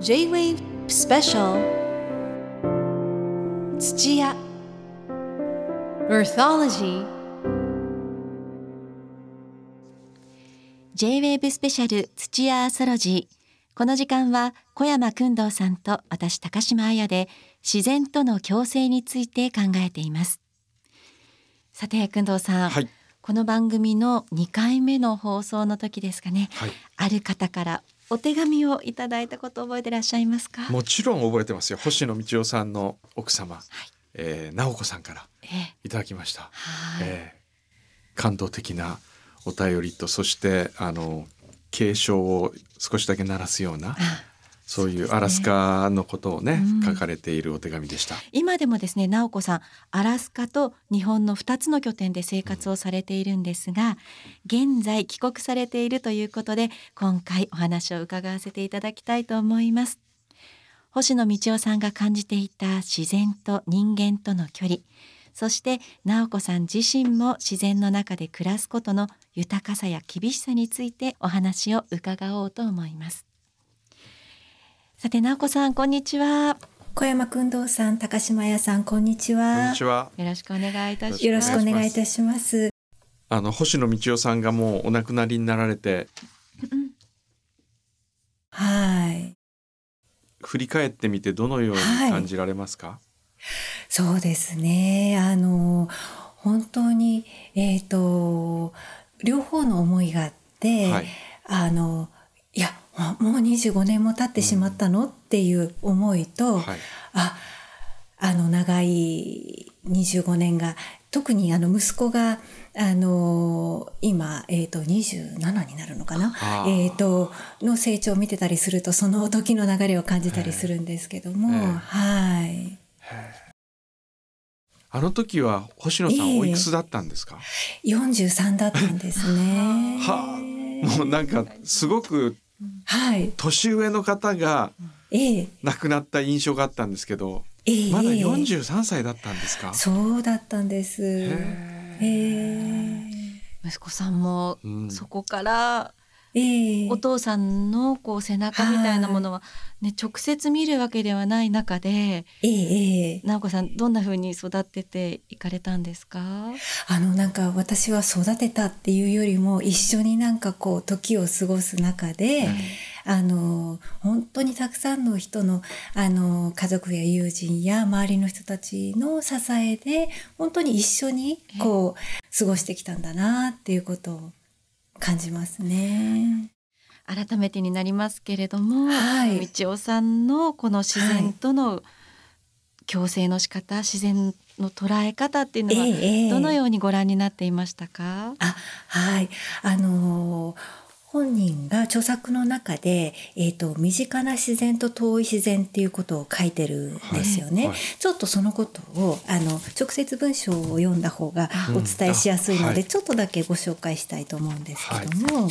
J-Wave Special. 土屋 Earthology J-Wave スペシャル土屋アーソロジーこの時間は小山君堂さんと私高島彩で自然との共生について考えています。さて君堂さん、はい、この番組の2回目の放送の時ですかね、はい、ある方からお手紙をいただいたこと覚えてらっしゃいますか？もちろん覚えてますよ。星野道夫さんの奥様、はい。えー、直子さんからえいただきました、はい。えー感動的なお便りとそしてあの警鐘を少しだけ鳴らすようなあそういうアラスカのことをねうん。書かれているお手紙でした。今でもですね直子さんアラスカと日本の2つの拠点で生活をされているんですが現在帰国されているということで今回お話を伺わせていただきたいと思います。星野道夫さんが感じていた自然と人間との距離そして直子さん自身も自然の中で暮らすことの豊かさや厳しさについてお話を伺おうと思いますさて直子さんこんにちは小山君堂さん、高島屋さん、こんにちは。こんにちは。よろしくお願いいたしますよろしくお願いいたします。あの星野道夫さんがもうお亡くなりになられてはい。振り返ってみてどのように感じられますか？そうですね。あの、本当に、えっ、と、両方の思いがあって、はいあの、いや、もう25年も経ってしまったの、っていう思いと、はい。ああの長い25年が特にあの息子があの今、えー、と27になるのかな、えー、との成長を見てたりするとその時の流れを感じたりするんですけども、ええ。はい。あの時は星野さんおいくつだったんですか？43だったんですね。はあ。もうなんかすごくはい、年上の方がええ。亡くなった印象があったんですけど、ええまだ43歳だったんですか？そうだったんです。へええ息子さんもうん。そこからええお父さんのこう背中みたいなものは、ね、直接見るわけではない中でええええ。直子さんどんな風に育ってていかれたんですか？あのなんか私は育てたっていうよりも一緒になんかこう時を過ごす中で、あの本当にたくさんの人のあの家族や友人や周りの人たちの支えで本当に一緒にこう過ごしてきたんだなっていうことを感じますね。改めてになりますけれども、はい。道夫さんのこの自然との共生の仕方、自然の捉え方っていうのは、ええええ。どのようにご覧になっていましたか、あはい。あのー本人が著作の中で、えーと「身近な自然と遠い自然」っていうことを書いてるんですよね。はい。はい。ちょっとそのことをあの直接文章を読んだ方がお伝えしやすいので、うんちょっとだけご紹介したいと思うんですけども。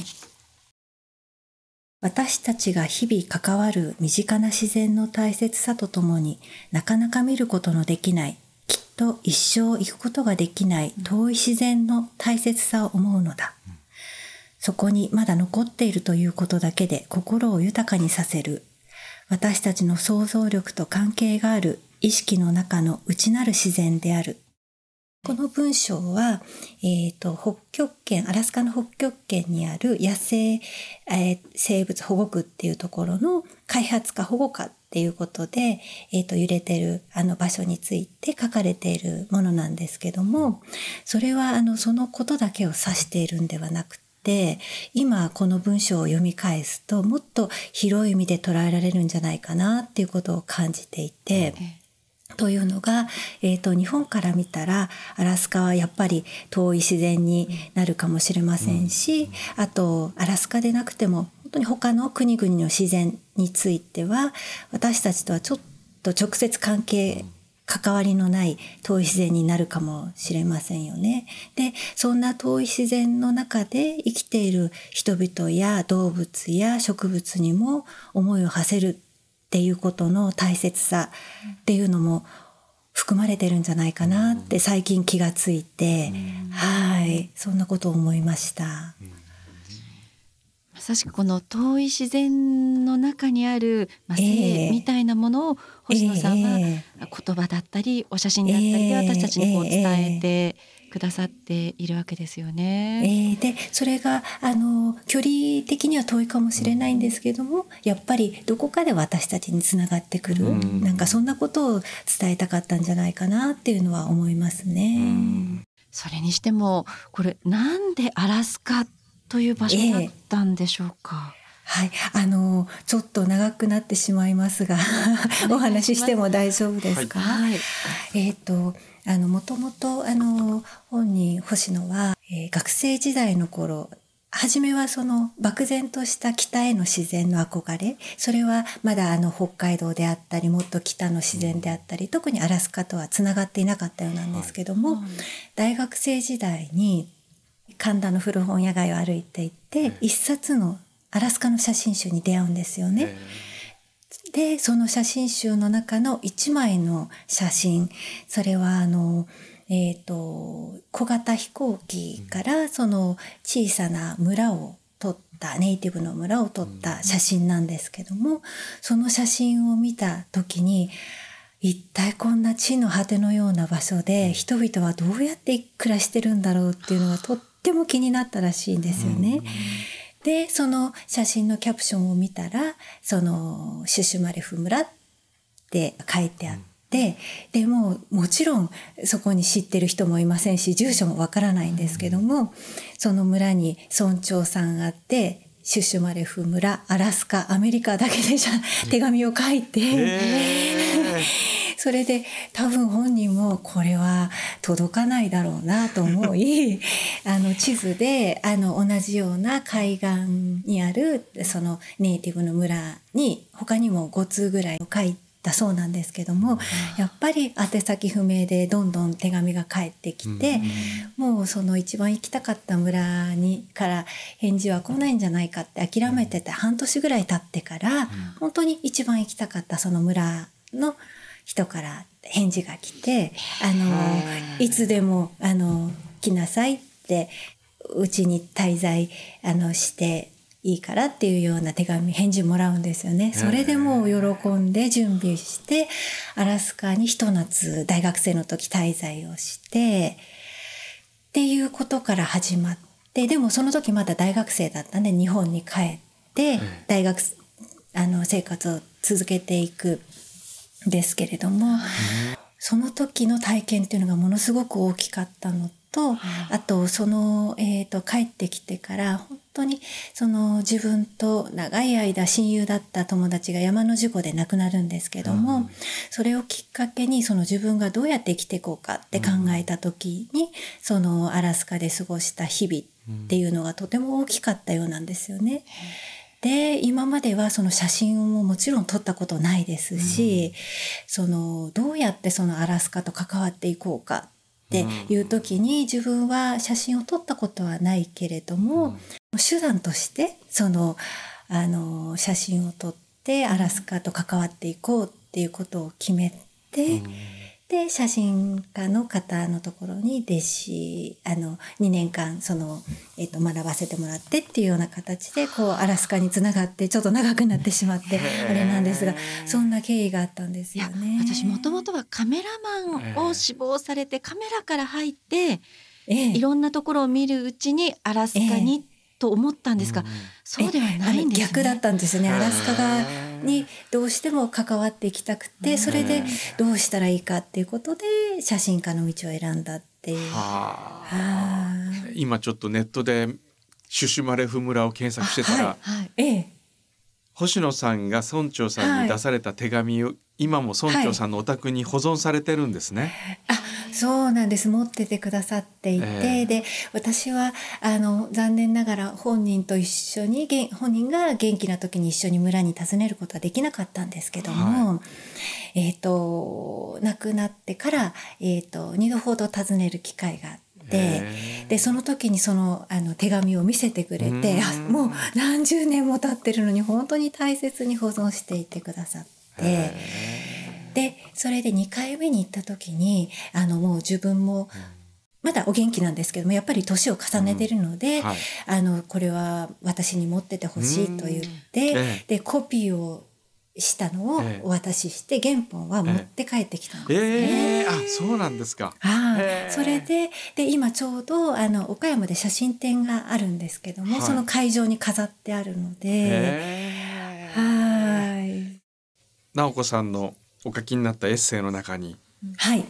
私たちが日々関わる身近な自然の大切さとともになかなか見ることのできないきっと一生行くことができない遠い自然の大切さを思うのだ、そこにまだ残っているということだけで心を豊かにさせる。私たちの想像力と関係がある意識の中の内なる自然である。この文章は、えー、と北極圏アラスカの北極圏にある野生、えー生物保護区っていうところの開発か保護かっていうことで、えー、と揺れてるあの場所について書かれているものなんですけどもそれはあのそのことだけを指しているんではなくて今この文章を読み返すともっと広い意味で捉えられるんじゃないかなっていうことを感じていて。というのが、えー、と日本から見たらアラスカはやっぱり遠い自然になるかもしれませんし、あとアラスカでなくても本当に他の国々の自然については私たちとはちょっと直接関係関わりのない遠い自然になるかもしれませんよね。でそんな遠い自然の中で生きている人々や動物や植物にも思いを馳せるっていうことの大切さっていうのも含まれてるんじゃないかなって最近気がついて、はいそんなことを思いました。まさしくこの遠い自然の中にある、まあ、え性え。みたいなものを星野さんはえ言葉だったりお写真だったりでええ。私たちにこうええ伝えてくださっているわけですよえね。えーでそれがあの距離的には遠いかもしれないんですけどもやっぱりどこかで私たちにつながってくる、うん。なんかそんなことを伝えたかったんじゃないかなっていうのは思いますね。うん。それにしてもこれなんでアラスカという場所だったんでしょうか。はい、あのちょっと長くなってしまいますが お話ししても大丈夫ですか？はい。えっ、とあのもともとあの本人星野は、えー学生時代の頃初めはその漠然とした北への自然の憧れそれはまだあの北海道であったりもっと北の自然であったり特にアラスカとはつながっていなかったようなんですけども、大学生時代に神田の古本屋街を歩いていて一冊のアラスカの写真集に出会うんですよね。えでその写真集の中の一枚の写真それはあの、えー、と小型飛行機からその小さな村を撮ったネイティブの村を撮った写真なんですけどもその写真を見た時に一体こんな地の果てのような場所で人々はどうやって暮らしてるんだろうっていうのがとっても気になったらしいんですよね。でその写真のキャプションを見たらそのシュシュマレフ村って書いてあって、でもうもちろんそこに知ってる人もいませんし住所もわからないんですけども、その村に村長さんがあってシュシュマレフ村アラスカアメリカだけでじゃ手紙を書いて。えそれで多分本人もこれは届かないだろうなと思い あの地図であの同じような海岸にあるそのネイティブの村に他にも5通ぐらい書いたそうなんですけどもやっぱり宛先不明でどんどん手紙が返ってきて、もうその一番行きたかった村にから返事は来ないんじゃないかって諦めてて半年ぐらい経ってから、本当に一番行きたかったその村の人から返事が来て「あのい。つでもあの来なさい」ってうちに滞在あのしていいからっていうような手紙返事もらうんですよね。それでもう喜んで準備してアラスカにひと夏大学生の時滞在をしてっていうことから始まってでもその時まだ大学生だったんで日本に帰って大学あの生活を続けていくんですけれども、その時の体験っていうのがものすごく大きかったのと、あとその、えー、と帰ってきてから本当にその自分と長い間親友だった友達が山の事故で亡くなるんですけども、それをきっかけにその自分がどうやって生きていこうかって考えた時に、そのアラスカで過ごした日々っていうのがとても大きかったようなんですよね。で今まではその写真ももちろん撮ったことないですし、そのどうやってそのアラスカと関わっていこうかっていう時に自分は写真を撮ったことはないけれども、手段としてそのあの写真を撮ってアラスカと関わっていこうっていうことを決めて、で写真家の方のところに弟子あの2年間その、えっと学ばせてもらってっていうような形でこうアラスカにつながってちょっと長くなってしまってあれなんですがそんな経緯があったんですよね。私もともとはカメラマンを志望されてカメラから入ってええいろんなところを見るうちにアラスカにと思ったんですが、そうではないんですね。逆だったんですよねアラスカ側にどうしても関わっていきたくてそれでどうしたらいいかっていうことで写真家の道を選んだっていう。はあ。は今ちょっとネットでシュシュマレフ村を検索してたら、ははい。ええ。星野さんが村長さんに出された手紙を、今も村長さんのお宅に保存されてるんですね。あそうなんです持っててくださっていて、ええで私はあの残念ながら本人と一緒に本人が元気な時に一緒に村に訪ねることはできなかったんですけども、えっ、と亡くなってから、えー、と2度ほど訪ねる機会があって。でその時にそのあの手紙を見せてくれてもう何十年も経ってるのに本当に大切に保存していてくださって。でそれで2回目に行った時にあのもう自分もまだお元気なんですけどもやっぱり年を重ねてるので、はい。あのこれは私に持っててほしいと言って、うん。えでコピーをしたのをええ。お渡しして原本は持って帰ってきたんですね。ええ。あそうなんですか。はい、へえ。それでで今ちょうどあの岡山で写真展があるんですけども、はい。その会場に飾ってあるので、へえ。はい。直子さんのお書きになったエッセイの中にはい。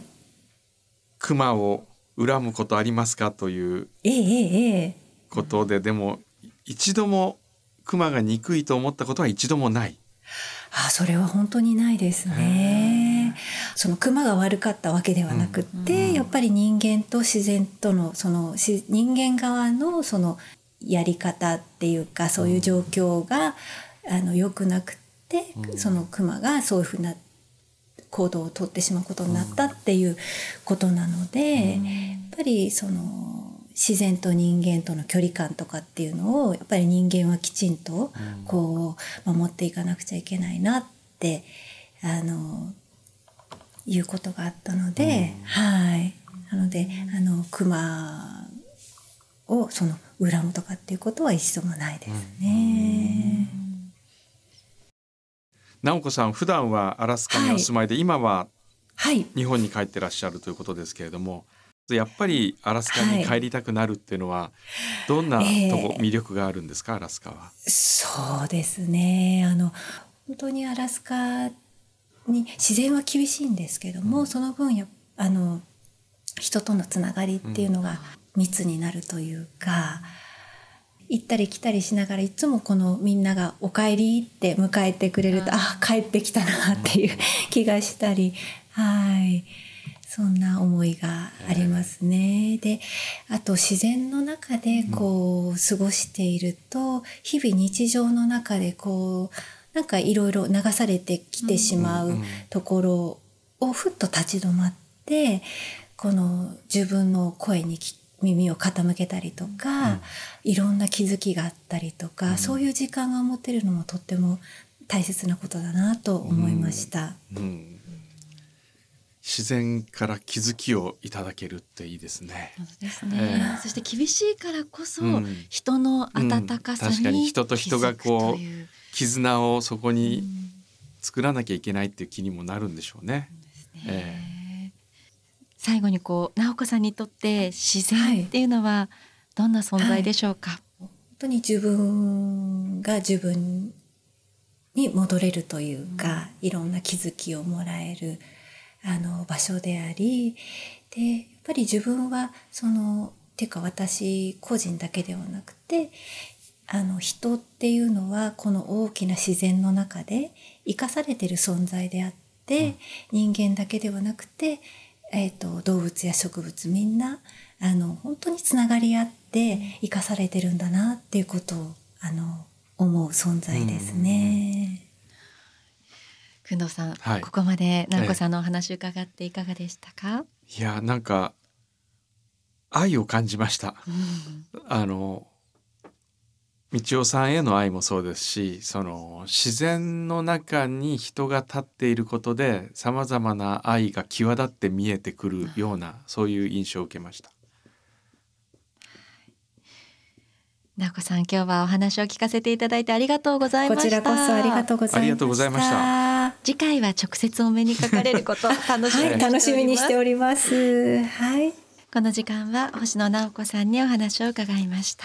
熊を恨むことありますかというええええええ。ことで、でも一度も熊が憎いと思ったことは一度もない。あそれは本当にないですね。その熊が悪かったわけではなくって、うんやっぱり人間と自然とのそのし人間側のそのやり方っていうかそういう状況が、あの良くなくって、うん。その熊がそういうふうな行動をとってしまうことになったっていうことなので、やっぱりその自然と人間との距離感とかっていうのをやっぱり人間はきちんとうん。こう守っていかなくちゃいけないなってあのいうことがあったので、はい。なのであの熊をその恨むとかっていうことは一度もないですね。直子さん普段はアラスカにお住まいで、今ははい。日本に帰ってらっしゃるということですけれどもやっぱりアラスカに帰りたくなるっていうのは、どんなとこ、ええ魅力があるんですか？アラスカは。そうですね。あの本当にアラスカに自然は厳しいんですけども、その分やあの人とのつながりっていうのが密になるというか、行ったり来たりしながらいつもこのみんなが「おかえり」って迎えてくれるとあ帰ってきたなっていう気がしたり。はい。そんな思いがありますね。であと自然の中でこう過ごしていると日々日常の中でこうなんかいろいろ流されてきてしまうところをふっと立ち止まってこの自分の声にき耳を傾けたりとか、いろんな気づきがあったりとか、そういう時間が持てるのもとっても大切なことだなと思いました。うん。自然から気づきをいただけるっていいですね。そうですえね、えそして厳しいからこそ、うん。人の温かさ確かに人と人がこう絆をそこに作らなきゃいけないっていう気にもなるんでしょうね。え最後にこう直子さんにとって自然っていうのはどんな存在でしょうか、本当に自分が自分に戻れるというか、いろんな気づきをもらえるあの場所でありでやっぱり自分はそのていうか私個人だけではなくてあの人っていうのはこの大きな自然の中で生かされてる存在であって、人間だけではなくて、えー、と動物や植物みんなあの本当につながり合って生かされてるんだなっていうことをあの思う存在ですね。工藤さん、はい。ここまで直子さんのお話伺っていかがでしたか、いやなんか愛を感じました。うん。あの道夫さんへの愛もそうですしその自然の中に人が立っていることでさまざまな愛が際立って見えてくるようなそういう印象を受けました。直子さん今日はお話を聞かせていただいてありがとうございましたこちらこそありがとうございました。次回は直接お目にかかれることを楽しみにしております、はい、楽しみにしております。はい。この時間は星野直子さんにお話を伺いました